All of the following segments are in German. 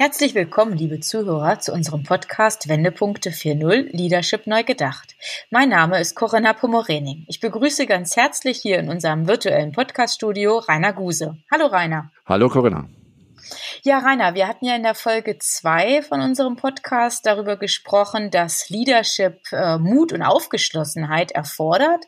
Herzlich willkommen, liebe Zuhörer, zu unserem Podcast Wendepunkte 4.0 Leadership neu gedacht. Mein Name ist Corinna Pomorening. Ich begrüße ganz herzlich hier in unserem virtuellen Podcaststudio Rainer Guse. Hallo Rainer. Hallo Corinna. Ja, Rainer, wir hatten ja in der Folge zwei von unserem Podcast darüber gesprochen, dass Leadership äh, Mut und Aufgeschlossenheit erfordert.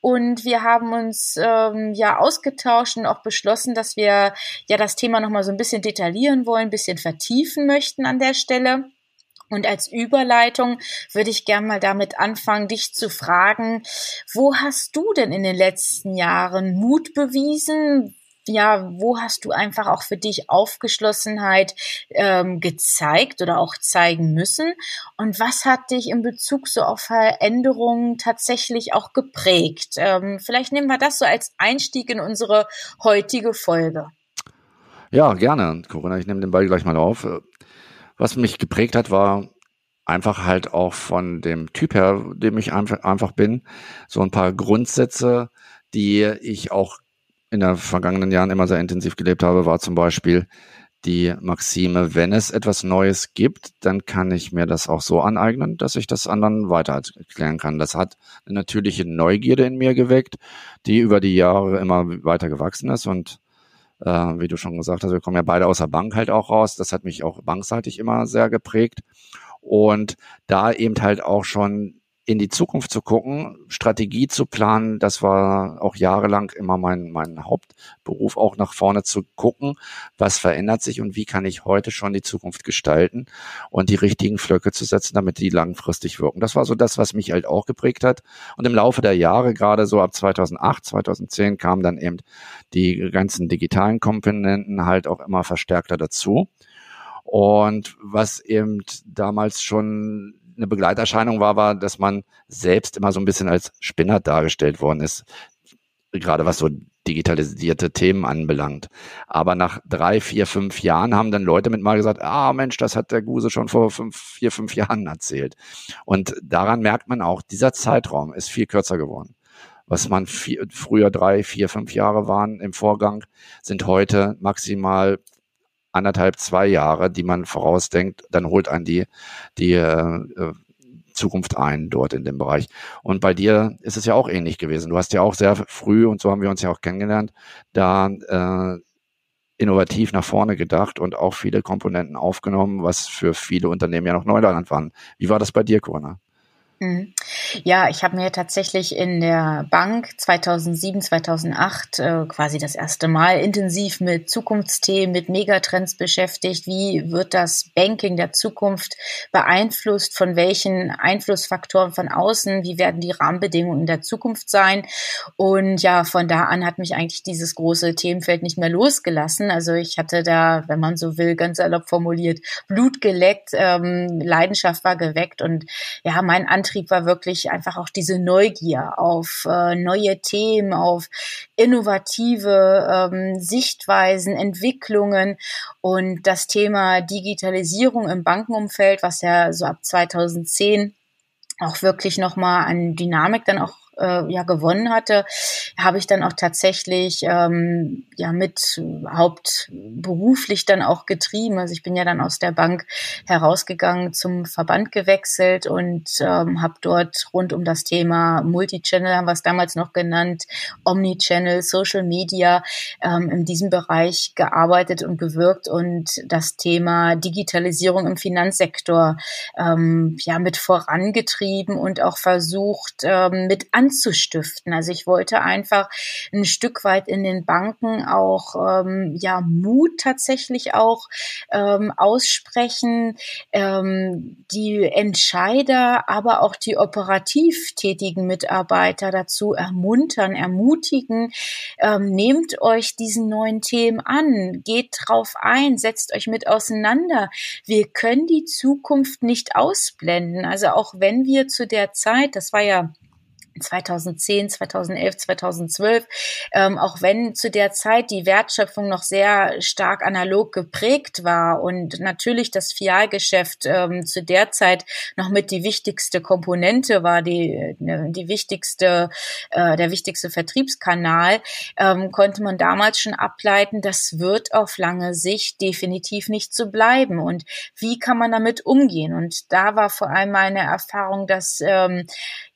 Und wir haben uns ähm, ja ausgetauscht und auch beschlossen, dass wir ja das Thema nochmal so ein bisschen detaillieren wollen, ein bisschen vertiefen möchten an der Stelle. Und als Überleitung würde ich gern mal damit anfangen, dich zu fragen, wo hast du denn in den letzten Jahren Mut bewiesen? Ja, wo hast du einfach auch für dich Aufgeschlossenheit ähm, gezeigt oder auch zeigen müssen? Und was hat dich in Bezug so auf Veränderungen tatsächlich auch geprägt? Ähm, vielleicht nehmen wir das so als Einstieg in unsere heutige Folge. Ja, gerne, Corinna. Ich nehme den Ball gleich mal auf. Was mich geprägt hat, war einfach halt auch von dem Typ her, dem ich einfach bin, so ein paar Grundsätze, die ich auch in den vergangenen Jahren immer sehr intensiv gelebt habe, war zum Beispiel die Maxime, wenn es etwas Neues gibt, dann kann ich mir das auch so aneignen, dass ich das anderen weiter erklären kann. Das hat eine natürliche Neugierde in mir geweckt, die über die Jahre immer weiter gewachsen ist und äh, wie du schon gesagt hast, wir kommen ja beide aus der Bank halt auch raus. Das hat mich auch bankseitig immer sehr geprägt. Und da eben halt auch schon in die Zukunft zu gucken, Strategie zu planen, das war auch jahrelang immer mein, mein Hauptberuf, auch nach vorne zu gucken, was verändert sich und wie kann ich heute schon die Zukunft gestalten und die richtigen Flöcke zu setzen, damit die langfristig wirken. Das war so das, was mich halt auch geprägt hat. Und im Laufe der Jahre, gerade so ab 2008, 2010, kamen dann eben die ganzen digitalen Komponenten halt auch immer verstärkter dazu. Und was eben damals schon eine Begleiterscheinung war, war, dass man selbst immer so ein bisschen als Spinner dargestellt worden ist, gerade was so digitalisierte Themen anbelangt. Aber nach drei, vier, fünf Jahren haben dann Leute mit mal gesagt, ah Mensch, das hat der Guse schon vor fünf, vier, fünf Jahren erzählt. Und daran merkt man auch, dieser Zeitraum ist viel kürzer geworden. Was man vier, früher drei, vier, fünf Jahre waren im Vorgang, sind heute maximal anderthalb, zwei Jahre, die man vorausdenkt, dann holt einen die, die äh, äh, Zukunft ein dort in dem Bereich. Und bei dir ist es ja auch ähnlich gewesen. Du hast ja auch sehr früh, und so haben wir uns ja auch kennengelernt, da äh, innovativ nach vorne gedacht und auch viele Komponenten aufgenommen, was für viele Unternehmen ja noch Neuland waren. Wie war das bei dir, Corona? Mhm. Ja, ich habe mir tatsächlich in der Bank 2007, 2008 äh, quasi das erste Mal intensiv mit Zukunftsthemen, mit Megatrends beschäftigt. Wie wird das Banking der Zukunft beeinflusst? Von welchen Einflussfaktoren von außen? Wie werden die Rahmenbedingungen in der Zukunft sein? Und ja, von da an hat mich eigentlich dieses große Themenfeld nicht mehr losgelassen. Also ich hatte da, wenn man so will, ganz erlaubt formuliert, Blut geleckt, ähm, Leidenschaft war geweckt und ja, mein Antrieb Antrieb war wirklich einfach auch diese Neugier auf äh, neue Themen, auf innovative ähm, Sichtweisen, Entwicklungen. Und das Thema Digitalisierung im Bankenumfeld, was ja so ab 2010 auch wirklich nochmal an Dynamik dann auch äh, ja gewonnen hatte, habe ich dann auch tatsächlich ähm, ja mit hauptberuflich dann auch getrieben. Also ich bin ja dann aus der Bank herausgegangen, zum Verband gewechselt und ähm, habe dort rund um das Thema Multichannel, haben wir es damals noch genannt, Omnichannel, Social Media, ähm, in diesem Bereich gearbeitet und gewirkt und das Thema Digitalisierung im Finanzsektor ähm, ja mit vorangetrieben und auch versucht ähm, mit an anzustiften. Also ich wollte einfach ein Stück weit in den Banken auch ähm, ja Mut tatsächlich auch ähm, aussprechen, ähm, die Entscheider, aber auch die operativ tätigen Mitarbeiter dazu ermuntern, ermutigen, ähm, nehmt euch diesen neuen Themen an, geht drauf ein, setzt euch mit auseinander. Wir können die Zukunft nicht ausblenden. Also auch wenn wir zu der Zeit, das war ja 2010, 2011, 2012, ähm, auch wenn zu der Zeit die Wertschöpfung noch sehr stark analog geprägt war und natürlich das Fialgeschäft ähm, zu der Zeit noch mit die wichtigste Komponente war, die, die wichtigste, äh, der wichtigste Vertriebskanal, ähm, konnte man damals schon ableiten, das wird auf lange Sicht definitiv nicht so bleiben. Und wie kann man damit umgehen? Und da war vor allem meine Erfahrung, dass, ähm,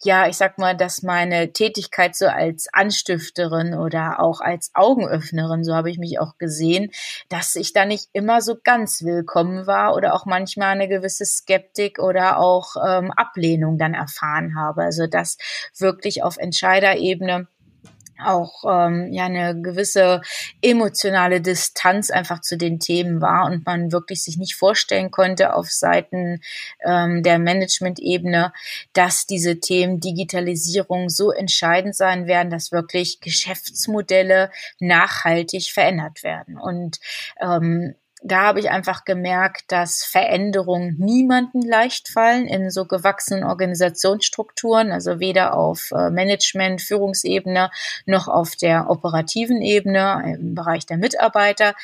ja, ich sag mal, dass meine Tätigkeit so als Anstifterin oder auch als Augenöffnerin, so habe ich mich auch gesehen, dass ich da nicht immer so ganz willkommen war oder auch manchmal eine gewisse Skeptik oder auch ähm, Ablehnung dann erfahren habe. Also das wirklich auf Entscheiderebene auch ähm, ja eine gewisse emotionale Distanz einfach zu den Themen war und man wirklich sich nicht vorstellen konnte auf Seiten ähm, der Management-Ebene, dass diese Themen Digitalisierung so entscheidend sein werden, dass wirklich Geschäftsmodelle nachhaltig verändert werden. Und ähm, da habe ich einfach gemerkt, dass Veränderungen niemanden leicht fallen in so gewachsenen Organisationsstrukturen, also weder auf äh, Management, Führungsebene noch auf der operativen Ebene im Bereich der Mitarbeiter.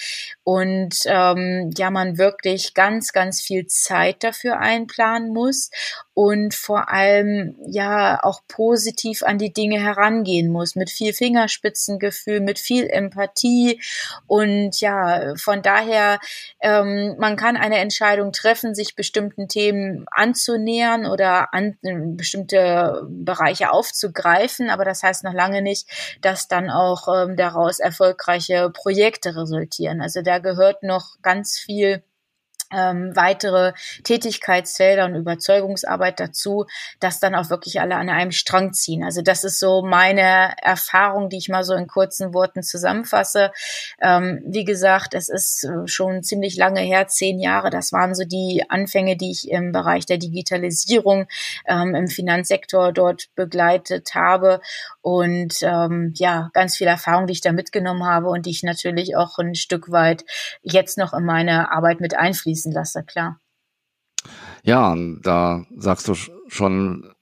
Und ähm, ja, man wirklich ganz, ganz viel Zeit dafür einplanen muss und vor allem ja auch positiv an die Dinge herangehen muss, mit viel Fingerspitzengefühl, mit viel Empathie und ja, von daher, ähm, man kann eine Entscheidung treffen, sich bestimmten Themen anzunähern oder an äh, bestimmte Bereiche aufzugreifen, aber das heißt noch lange nicht, dass dann auch ähm, daraus erfolgreiche Projekte resultieren. Also da gehört noch ganz viel ähm, weitere Tätigkeitsfelder und Überzeugungsarbeit dazu, dass dann auch wirklich alle an einem Strang ziehen. Also das ist so meine Erfahrung, die ich mal so in kurzen Worten zusammenfasse. Ähm, wie gesagt, es ist äh, schon ziemlich lange her, zehn Jahre. Das waren so die Anfänge, die ich im Bereich der Digitalisierung ähm, im Finanzsektor dort begleitet habe und ähm, ja, ganz viel Erfahrung, die ich da mitgenommen habe und die ich natürlich auch ein Stück weit jetzt noch in meine Arbeit mit einfließen lasse, klar. Ja, da sagst du schon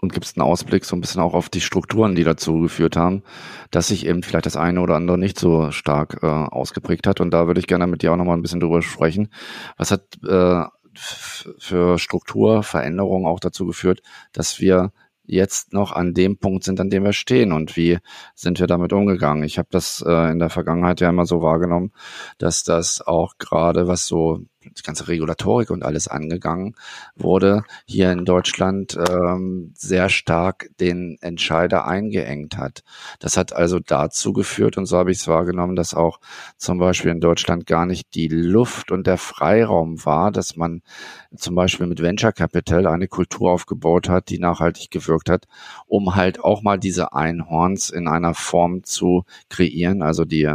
und gibst einen Ausblick so ein bisschen auch auf die Strukturen, die dazu geführt haben, dass sich eben vielleicht das eine oder andere nicht so stark äh, ausgeprägt hat. Und da würde ich gerne mit dir auch nochmal ein bisschen drüber sprechen. Was hat äh, für Strukturveränderungen auch dazu geführt, dass wir jetzt noch an dem Punkt sind, an dem wir stehen und wie sind wir damit umgegangen. Ich habe das äh, in der Vergangenheit ja immer so wahrgenommen, dass das auch gerade was so die ganze Regulatorik und alles angegangen wurde, hier in Deutschland ähm, sehr stark den Entscheider eingeengt hat. Das hat also dazu geführt, und so habe ich es wahrgenommen, dass auch zum Beispiel in Deutschland gar nicht die Luft und der Freiraum war, dass man zum Beispiel mit Venture Capital eine Kultur aufgebaut hat, die nachhaltig gewirkt hat, um halt auch mal diese Einhorns in einer Form zu kreieren, also die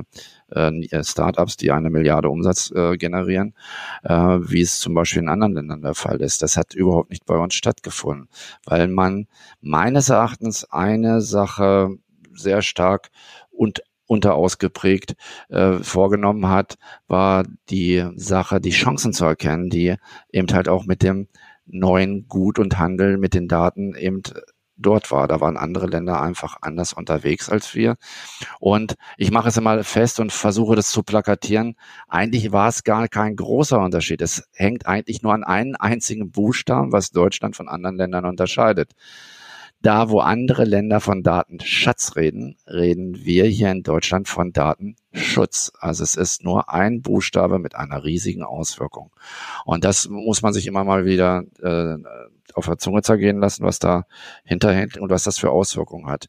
äh, Startups, die eine Milliarde Umsatz äh, generieren, äh, wie es zum Beispiel in anderen Ländern der Fall ist. Das hat überhaupt nicht bei uns stattgefunden, weil man meines Erachtens eine Sache sehr stark und unterausgeprägt äh, vorgenommen hat, war die Sache, die Chancen zu erkennen, die eben halt auch mit dem neuen Gut und Handel mit den Daten eben dort war. Da waren andere Länder einfach anders unterwegs als wir. Und ich mache es immer fest und versuche das zu plakatieren. Eigentlich war es gar kein großer Unterschied. Es hängt eigentlich nur an einem einzigen Buchstaben, was Deutschland von anderen Ländern unterscheidet. Da, wo andere Länder von Datenschatz reden, reden wir hier in Deutschland von Datenschutz. Also es ist nur ein Buchstabe mit einer riesigen Auswirkung. Und das muss man sich immer mal wieder äh, auf der Zunge zergehen lassen, was da hinterhängt und was das für Auswirkungen hat.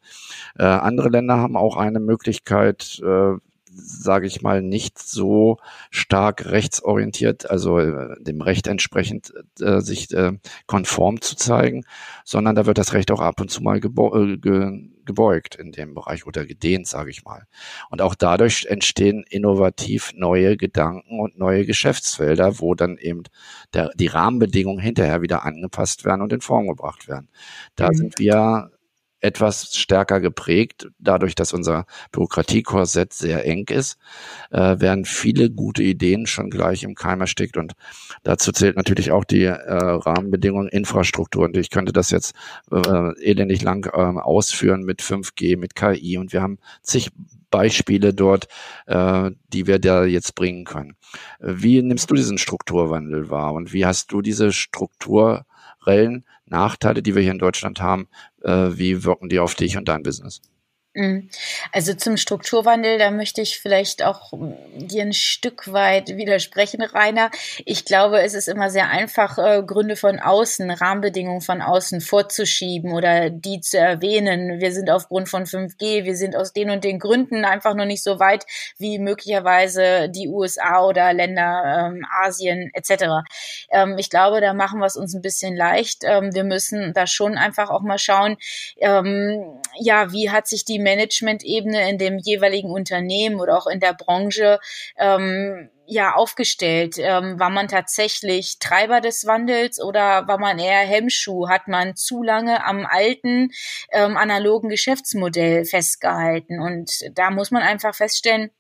Äh, andere Länder haben auch eine Möglichkeit, äh, sage ich mal, nicht so stark rechtsorientiert, also äh, dem Recht entsprechend äh, sich äh, konform zu zeigen, sondern da wird das Recht auch ab und zu mal gebo äh, ge gebeugt in dem Bereich oder gedehnt, sage ich mal. Und auch dadurch entstehen innovativ neue Gedanken und neue Geschäftsfelder, wo dann eben der, die Rahmenbedingungen hinterher wieder angepasst werden und in Form gebracht werden. Da mhm. sind wir etwas stärker geprägt. Dadurch, dass unser Bürokratiekorsett sehr eng ist, äh, werden viele gute Ideen schon gleich im Keim erstickt. Und dazu zählt natürlich auch die äh, Rahmenbedingungen, Infrastruktur. Und ich könnte das jetzt äh, elendig lang äh, ausführen mit 5G, mit KI. Und wir haben zig Beispiele dort, äh, die wir da jetzt bringen können. Wie nimmst du diesen Strukturwandel wahr und wie hast du diese strukturellen Nachteile, die wir hier in Deutschland haben, wie wirken die auf dich und dein Business? Mhm. Also zum Strukturwandel, da möchte ich vielleicht auch dir ein Stück weit widersprechen, Rainer. Ich glaube, es ist immer sehr einfach, äh, Gründe von außen, Rahmenbedingungen von außen vorzuschieben oder die zu erwähnen. Wir sind aufgrund von 5G, wir sind aus den und den Gründen einfach noch nicht so weit wie möglicherweise die USA oder Länder ähm, Asien etc. Ähm, ich glaube, da machen wir es uns ein bisschen leicht. Ähm, wir müssen da schon einfach auch mal schauen, ähm, ja, wie hat sich die Management-Ebene in dem jeweiligen Unternehmen oder auch in der Branche ähm, ja aufgestellt? Ähm, war man tatsächlich Treiber des Wandels oder war man eher Hemmschuh? Hat man zu lange am alten ähm, analogen Geschäftsmodell festgehalten? Und da muss man einfach feststellen,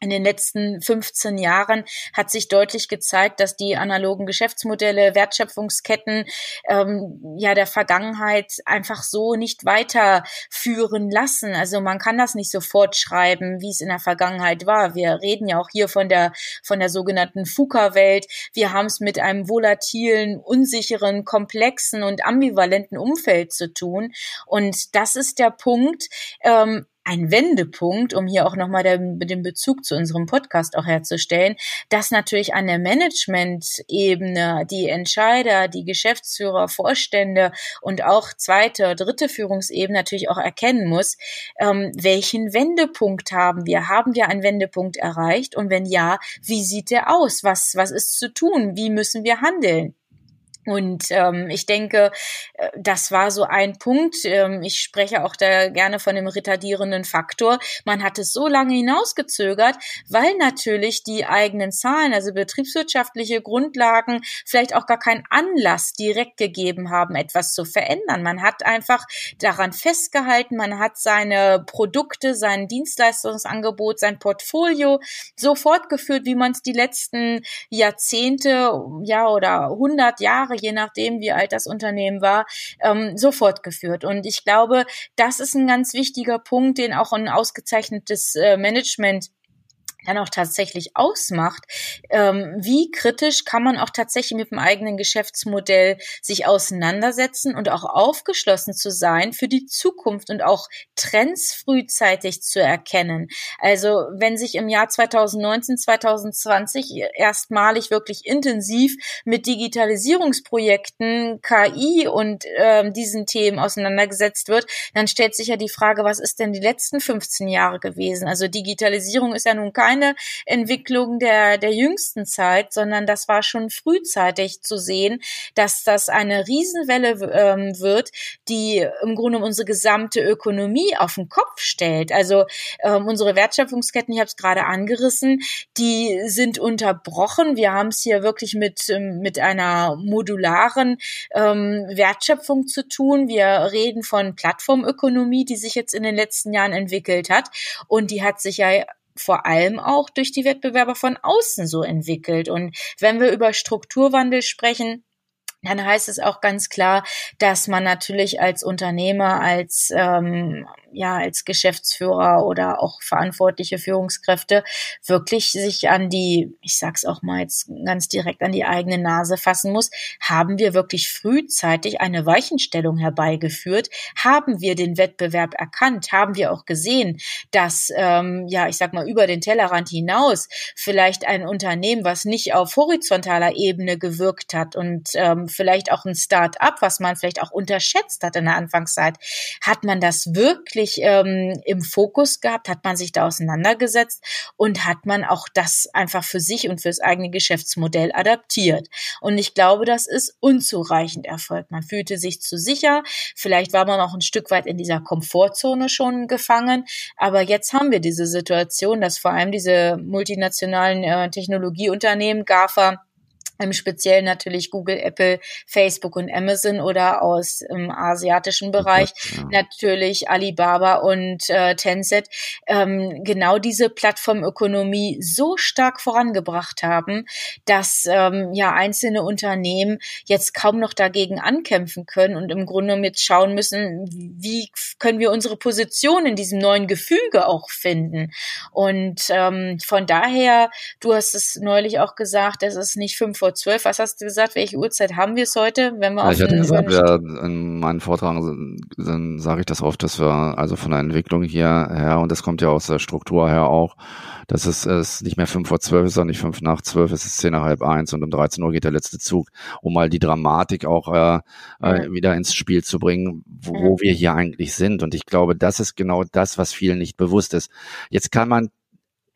in den letzten 15 Jahren hat sich deutlich gezeigt, dass die analogen Geschäftsmodelle, Wertschöpfungsketten ähm, ja der Vergangenheit einfach so nicht weiterführen lassen. Also man kann das nicht sofort schreiben, wie es in der Vergangenheit war. Wir reden ja auch hier von der von der sogenannten FUKA-Welt. Wir haben es mit einem volatilen, unsicheren, komplexen und ambivalenten Umfeld zu tun. Und das ist der Punkt. Ähm, ein Wendepunkt, um hier auch nochmal den, Bezug zu unserem Podcast auch herzustellen, dass natürlich an der Management-Ebene die Entscheider, die Geschäftsführer, Vorstände und auch zweite, dritte Führungsebene natürlich auch erkennen muss, ähm, welchen Wendepunkt haben wir? Haben wir einen Wendepunkt erreicht? Und wenn ja, wie sieht der aus? Was, was ist zu tun? Wie müssen wir handeln? Und ähm, ich denke, äh, das war so ein Punkt. Ähm, ich spreche auch da gerne von dem retardierenden Faktor. Man hat es so lange hinausgezögert, weil natürlich die eigenen Zahlen, also betriebswirtschaftliche Grundlagen, vielleicht auch gar keinen Anlass direkt gegeben haben, etwas zu verändern. Man hat einfach daran festgehalten, man hat seine Produkte, sein Dienstleistungsangebot, sein Portfolio so fortgeführt, wie man es die letzten Jahrzehnte, ja oder hundert Jahre je nachdem, wie alt das Unternehmen war, ähm, so fortgeführt. Und ich glaube, das ist ein ganz wichtiger Punkt, den auch ein ausgezeichnetes äh, Management dann auch tatsächlich ausmacht, ähm, wie kritisch kann man auch tatsächlich mit dem eigenen Geschäftsmodell sich auseinandersetzen und auch aufgeschlossen zu sein für die Zukunft und auch Trends frühzeitig zu erkennen. Also wenn sich im Jahr 2019, 2020 erstmalig wirklich intensiv mit Digitalisierungsprojekten, KI und ähm, diesen Themen auseinandergesetzt wird, dann stellt sich ja die Frage, was ist denn die letzten 15 Jahre gewesen? Also Digitalisierung ist ja nun kein keine Entwicklung der, der jüngsten Zeit, sondern das war schon frühzeitig zu sehen, dass das eine Riesenwelle ähm, wird, die im Grunde unsere gesamte Ökonomie auf den Kopf stellt. Also ähm, unsere Wertschöpfungsketten, ich habe es gerade angerissen, die sind unterbrochen. Wir haben es hier wirklich mit, ähm, mit einer modularen ähm, Wertschöpfung zu tun. Wir reden von Plattformökonomie, die sich jetzt in den letzten Jahren entwickelt hat. Und die hat sich ja vor allem auch durch die Wettbewerber von außen so entwickelt. Und wenn wir über Strukturwandel sprechen, dann heißt es auch ganz klar, dass man natürlich als Unternehmer, als ähm, ja als Geschäftsführer oder auch verantwortliche Führungskräfte wirklich sich an die, ich sag's auch mal jetzt ganz direkt an die eigene Nase fassen muss. Haben wir wirklich frühzeitig eine Weichenstellung herbeigeführt? Haben wir den Wettbewerb erkannt? Haben wir auch gesehen, dass ähm, ja ich sag mal über den Tellerrand hinaus vielleicht ein Unternehmen, was nicht auf horizontaler Ebene gewirkt hat und ähm, vielleicht auch ein Start-up, was man vielleicht auch unterschätzt hat in der Anfangszeit, hat man das wirklich wirklich ähm, im Fokus gehabt, hat man sich da auseinandergesetzt und hat man auch das einfach für sich und fürs eigene Geschäftsmodell adaptiert. Und ich glaube, das ist unzureichend erfolgt. Man fühlte sich zu sicher, vielleicht war man auch ein Stück weit in dieser Komfortzone schon gefangen, aber jetzt haben wir diese Situation, dass vor allem diese multinationalen äh, Technologieunternehmen, GAFA, im Speziellen natürlich Google, Apple, Facebook und Amazon oder aus im asiatischen Bereich ja. natürlich Alibaba und äh, Tencent ähm, genau diese Plattformökonomie so stark vorangebracht haben, dass ähm, ja einzelne Unternehmen jetzt kaum noch dagegen ankämpfen können und im Grunde mit schauen müssen, wie können wir unsere Position in diesem neuen Gefüge auch finden. Und ähm, von daher, du hast es neulich auch gesagt, es ist nicht fünf vor zwölf. Was hast du gesagt? Welche Uhrzeit haben wir es heute? Wenn wir ja, ich hatte gesagt, ja, in meinen Vortragen dann sage ich das oft, dass wir also von der Entwicklung hier her, und das kommt ja aus der Struktur her auch, dass es, es nicht mehr fünf vor zwölf ist, sondern nicht fünf nach zwölf, es ist zehn nach halb eins und um 13 Uhr geht der letzte Zug, um mal die Dramatik auch äh, äh, wieder ins Spiel zu bringen, wo, wo wir hier eigentlich sind. Und ich glaube, das ist genau das, was vielen nicht bewusst ist. Jetzt kann man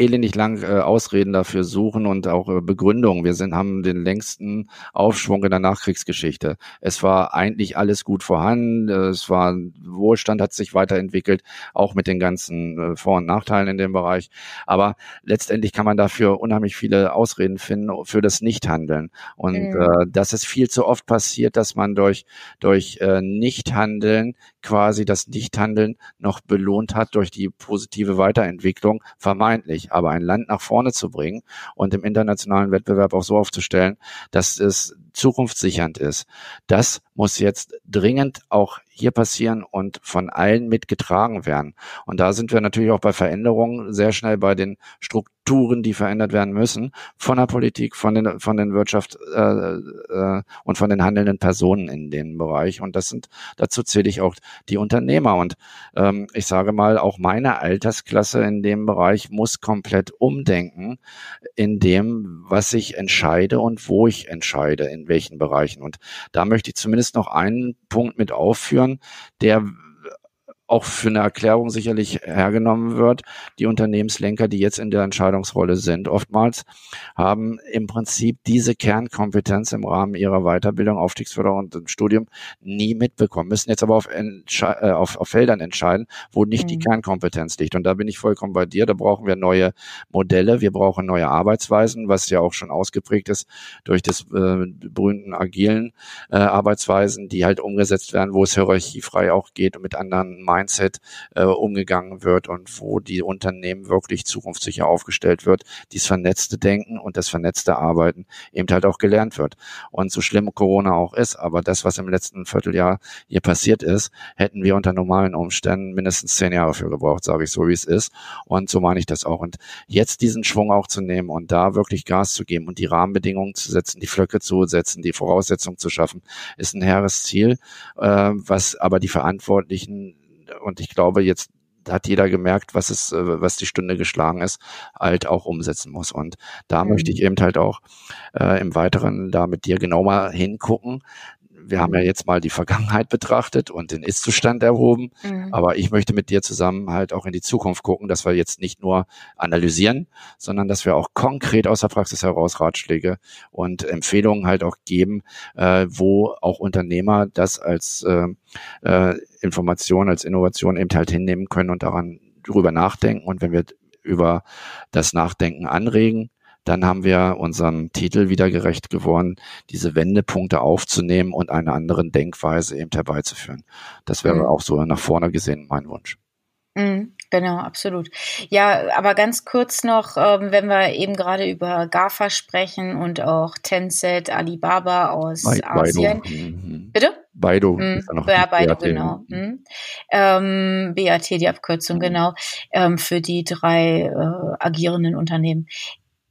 elendig lang äh, Ausreden dafür suchen und auch äh, Begründungen. Wir sind, haben den längsten Aufschwung in der Nachkriegsgeschichte. Es war eigentlich alles gut vorhanden. Es war Wohlstand hat sich weiterentwickelt, auch mit den ganzen äh, Vor- und Nachteilen in dem Bereich. Aber letztendlich kann man dafür unheimlich viele Ausreden finden für das Nichthandeln. Und mhm. äh, das ist viel zu oft passiert, dass man durch durch äh, Nichthandeln quasi das Nichthandeln noch belohnt hat durch die positive Weiterentwicklung, vermeintlich. Aber ein Land nach vorne zu bringen und im internationalen Wettbewerb auch so aufzustellen, dass es zukunftssichernd ist, das muss jetzt dringend auch hier passieren und von allen mitgetragen werden. Und da sind wir natürlich auch bei Veränderungen sehr schnell bei den Strukturen, die verändert werden müssen, von der Politik, von den, von den Wirtschaft äh, äh, und von den handelnden Personen in dem Bereich. Und das sind, dazu zähle ich auch die Unternehmer. Und ähm, ich sage mal, auch meine Altersklasse in dem Bereich muss komplett umdenken in dem, was ich entscheide und wo ich entscheide, in welchen Bereichen. Und da möchte ich zumindest noch einen Punkt mit aufführen, der auch für eine Erklärung sicherlich hergenommen wird. Die Unternehmenslenker, die jetzt in der Entscheidungsrolle sind, oftmals haben im Prinzip diese Kernkompetenz im Rahmen ihrer Weiterbildung, Aufstiegsförderung und Studium nie mitbekommen, müssen jetzt aber auf, äh, auf, auf Feldern entscheiden, wo nicht mhm. die Kernkompetenz liegt. Und da bin ich vollkommen bei dir. Da brauchen wir neue Modelle, wir brauchen neue Arbeitsweisen, was ja auch schon ausgeprägt ist durch das äh, berühmten agilen äh, Arbeitsweisen, die halt umgesetzt werden, wo es hierarchiefrei auch geht und mit anderen Mindset äh, umgegangen wird und wo die Unternehmen wirklich zukunftssicher aufgestellt wird, dieses vernetzte Denken und das vernetzte Arbeiten eben halt auch gelernt wird. Und so schlimm Corona auch ist, aber das, was im letzten Vierteljahr hier passiert ist, hätten wir unter normalen Umständen mindestens zehn Jahre für gebraucht, sage ich so, wie es ist. Und so meine ich das auch. Und jetzt diesen Schwung auch zu nehmen und da wirklich Gas zu geben und die Rahmenbedingungen zu setzen, die Flöcke zu setzen, die Voraussetzungen zu schaffen, ist ein hehres Ziel, äh, was aber die Verantwortlichen und ich glaube, jetzt hat jeder gemerkt, was es, äh, was die Stunde geschlagen ist, halt auch umsetzen muss. Und da mhm. möchte ich eben halt auch äh, im Weiteren da mit dir genau mal hingucken, wir haben ja jetzt mal die Vergangenheit betrachtet und den Ist-Zustand erhoben. Mhm. Aber ich möchte mit dir zusammen halt auch in die Zukunft gucken, dass wir jetzt nicht nur analysieren, sondern dass wir auch konkret aus der Praxis heraus Ratschläge und Empfehlungen halt auch geben, äh, wo auch Unternehmer das als äh, äh, Information, als Innovation eben halt hinnehmen können und daran drüber nachdenken. Und wenn wir über das Nachdenken anregen, dann haben wir unserem Titel wieder gerecht geworden, diese Wendepunkte aufzunehmen und einer anderen Denkweise eben herbeizuführen. Das wäre mhm. auch so nach vorne gesehen mein Wunsch. Mhm, genau, absolut. Ja, aber ganz kurz noch, ähm, wenn wir eben gerade über GAFA sprechen und auch Tencent, Alibaba aus Bei, Asien. Baidu. Mhm. Bitte? Baidu. Mhm. Ist ja, noch ja Baidu, BAT. genau. Mhm. Ähm, BAT, die Abkürzung, mhm. genau, ähm, für die drei äh, agierenden Unternehmen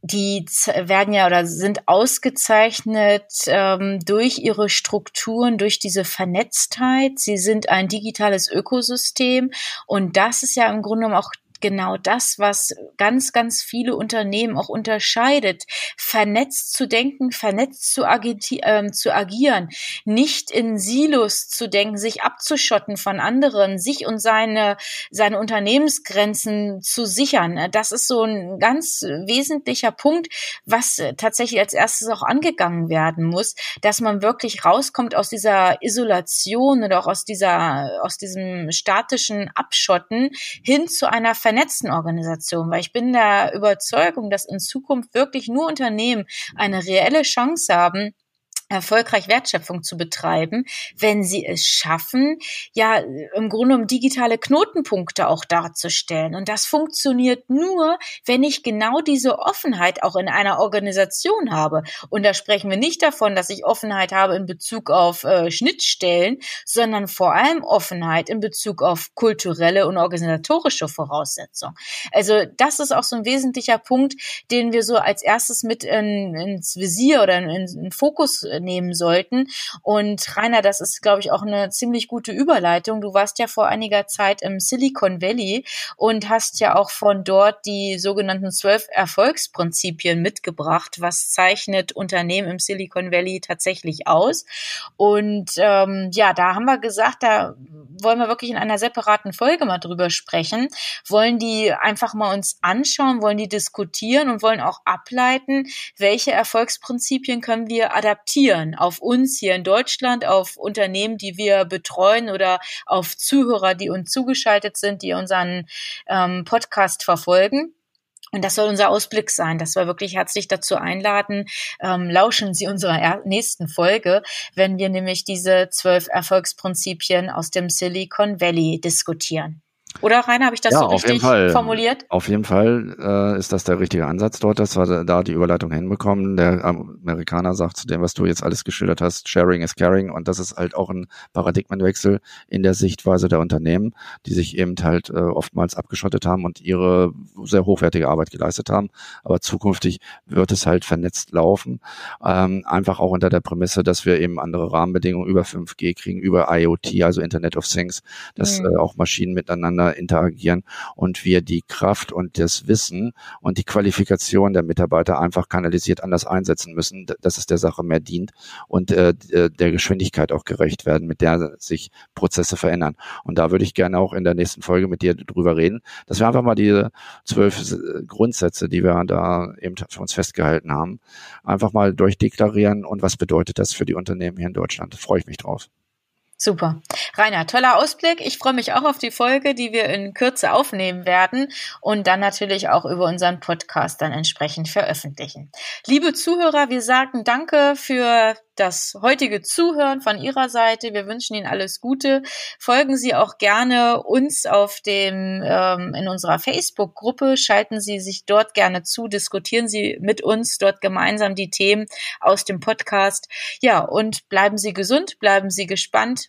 die werden ja oder sind ausgezeichnet ähm, durch ihre Strukturen, durch diese Vernetztheit. Sie sind ein digitales Ökosystem und das ist ja im Grunde auch genau das, was ganz, ganz viele Unternehmen auch unterscheidet. Vernetzt zu denken, vernetzt zu, äh, zu agieren, nicht in Silos zu denken, sich abzuschotten von anderen, sich und seine, seine Unternehmensgrenzen zu sichern. Das ist so ein ganz wesentlicher Punkt, was tatsächlich als erstes auch angegangen werden muss, dass man wirklich rauskommt aus dieser Isolation oder auch aus dieser, aus diesem statischen Abschotten hin zu einer Ver vernetzten Organisationen, weil ich bin der Überzeugung, dass in Zukunft wirklich nur Unternehmen eine reelle Chance haben, erfolgreich Wertschöpfung zu betreiben, wenn sie es schaffen, ja im Grunde um digitale Knotenpunkte auch darzustellen. Und das funktioniert nur, wenn ich genau diese Offenheit auch in einer Organisation habe. Und da sprechen wir nicht davon, dass ich Offenheit habe in Bezug auf äh, Schnittstellen, sondern vor allem Offenheit in Bezug auf kulturelle und organisatorische Voraussetzungen. Also das ist auch so ein wesentlicher Punkt, den wir so als erstes mit in, ins Visier oder in, in, in Fokus nehmen sollten. Und Rainer, das ist, glaube ich, auch eine ziemlich gute Überleitung. Du warst ja vor einiger Zeit im Silicon Valley und hast ja auch von dort die sogenannten zwölf Erfolgsprinzipien mitgebracht. Was zeichnet Unternehmen im Silicon Valley tatsächlich aus? Und ähm, ja, da haben wir gesagt, da wollen wir wirklich in einer separaten Folge mal drüber sprechen, wollen die einfach mal uns anschauen, wollen die diskutieren und wollen auch ableiten, welche Erfolgsprinzipien können wir adaptieren auf uns hier in Deutschland, auf Unternehmen, die wir betreuen oder auf Zuhörer, die uns zugeschaltet sind, die unseren ähm, Podcast verfolgen. Und das soll unser Ausblick sein, dass wir wirklich herzlich dazu einladen, ähm, lauschen Sie unserer nächsten Folge, wenn wir nämlich diese zwölf Erfolgsprinzipien aus dem Silicon Valley diskutieren. Oder Rainer, habe ich das ja, so richtig formuliert? Auf jeden Fall äh, ist das der richtige Ansatz dort, dass wir da die Überleitung hinbekommen. Der Amerikaner sagt zu dem, was du jetzt alles geschildert hast, Sharing is Caring und das ist halt auch ein Paradigmenwechsel in der Sichtweise der Unternehmen, die sich eben halt äh, oftmals abgeschottet haben und ihre sehr hochwertige Arbeit geleistet haben. Aber zukünftig wird es halt vernetzt laufen, ähm, einfach auch unter der Prämisse, dass wir eben andere Rahmenbedingungen über 5G kriegen, über IoT, also Internet of Things, dass mhm. äh, auch Maschinen miteinander interagieren und wir die Kraft und das Wissen und die Qualifikation der Mitarbeiter einfach kanalisiert anders einsetzen müssen, dass es der Sache mehr dient und äh, äh, der Geschwindigkeit auch gerecht werden, mit der sich Prozesse verändern. Und da würde ich gerne auch in der nächsten Folge mit dir drüber reden, dass wir einfach mal diese zwölf äh, Grundsätze, die wir da eben für uns festgehalten haben, einfach mal durchdeklarieren und was bedeutet das für die Unternehmen hier in Deutschland. Da freue ich mich drauf. Super. Rainer, toller Ausblick. Ich freue mich auch auf die Folge, die wir in Kürze aufnehmen werden und dann natürlich auch über unseren Podcast dann entsprechend veröffentlichen. Liebe Zuhörer, wir sagen Danke für das heutige Zuhören von Ihrer Seite. Wir wünschen Ihnen alles Gute. Folgen Sie auch gerne uns auf dem ähm, in unserer Facebook-Gruppe. Schalten Sie sich dort gerne zu. Diskutieren Sie mit uns dort gemeinsam die Themen aus dem Podcast. Ja, und bleiben Sie gesund, bleiben Sie gespannt.